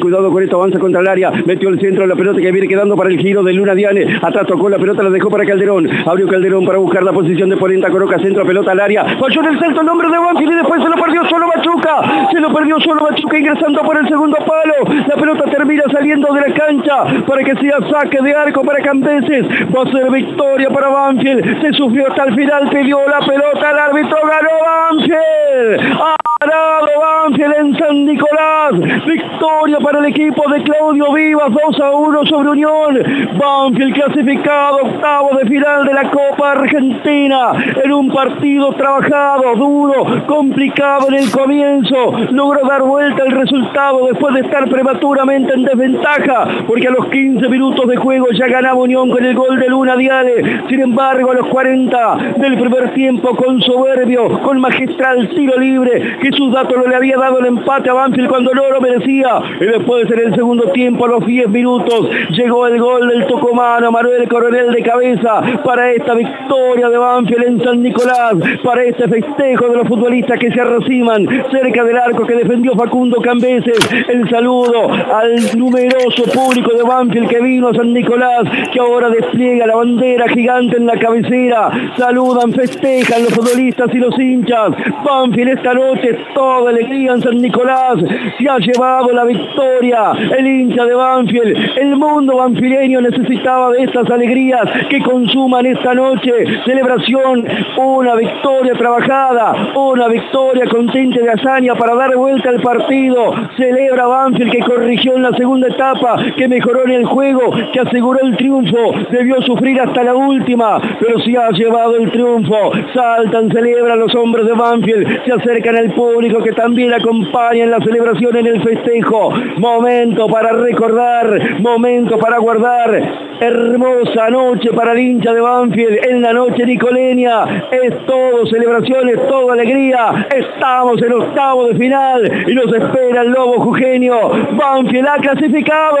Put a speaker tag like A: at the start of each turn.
A: Cuidado con esto, avanza contra el área, metió el centro de la pelota que viene quedando para el giro de Luna Diane, atrás tocó la pelota, la dejó para Calderón, abrió Calderón para buscar la posición de Polenta, Coroca, centro, pelota al área, falló en el centro el nombre de Banfield y después se lo perdió solo Machuca, se lo perdió solo Machuca ingresando por el segundo palo, la pelota termina saliendo de la cancha para que sea saque de arco para Campeses, va a ser victoria para Banfield, se sufrió hasta el final, pidió la pelota, el árbitro ganó Banfield, Victoria para el equipo de Claudio Vivas, 2 a 1 sobre Unión. Banfield clasificado, octavo de final de la Copa Argentina. En un partido trabajado, duro, complicado en el comienzo. Logró dar vuelta el resultado después de estar prematuramente en desventaja, porque a los 15 minutos de juego ya ganaba Unión con el gol de Luna Diale. Sin embargo, a los 40 del primer tiempo, con soberbio, con magistral tiro libre, Jesús Dato le había dado el empate a Banfield cuando lo merecía. Y después en el segundo tiempo, a los 10 minutos, llegó el gol del tocomano Manuel Coronel de cabeza para esta victoria de Banfield en San Nicolás, para este festejo de los futbolistas que se arreciman cerca del arco que defendió Facundo Cambeses. El saludo al numeroso público de Banfield que vino a San Nicolás, que ahora despliega la bandera gigante en la cabecera. Saludan, festejan los futbolistas y los hinchas. Banfield esta noche toda alegría en San Nicolás. Ha llevado la victoria el hincha de Banfield. El mundo banfileño necesitaba de estas alegrías que consuman esta noche. Celebración, una victoria trabajada, una victoria contente de hazaña para dar vuelta al partido. Celebra Banfield que corrigió en la segunda etapa, que mejoró en el juego, que aseguró el triunfo. Debió sufrir hasta la última, pero se ha llevado el triunfo. Saltan, celebran los hombres de Banfield, se acercan al público que también acompaña en la celebración, en el festejo. Momento para recordar, momento para guardar. Hermosa noche para el hincha de Banfield en la noche nicoleña. Es todo celebración, es todo alegría. Estamos en octavo de final y nos espera el Lobo Jugenio. Banfield ha clasificado.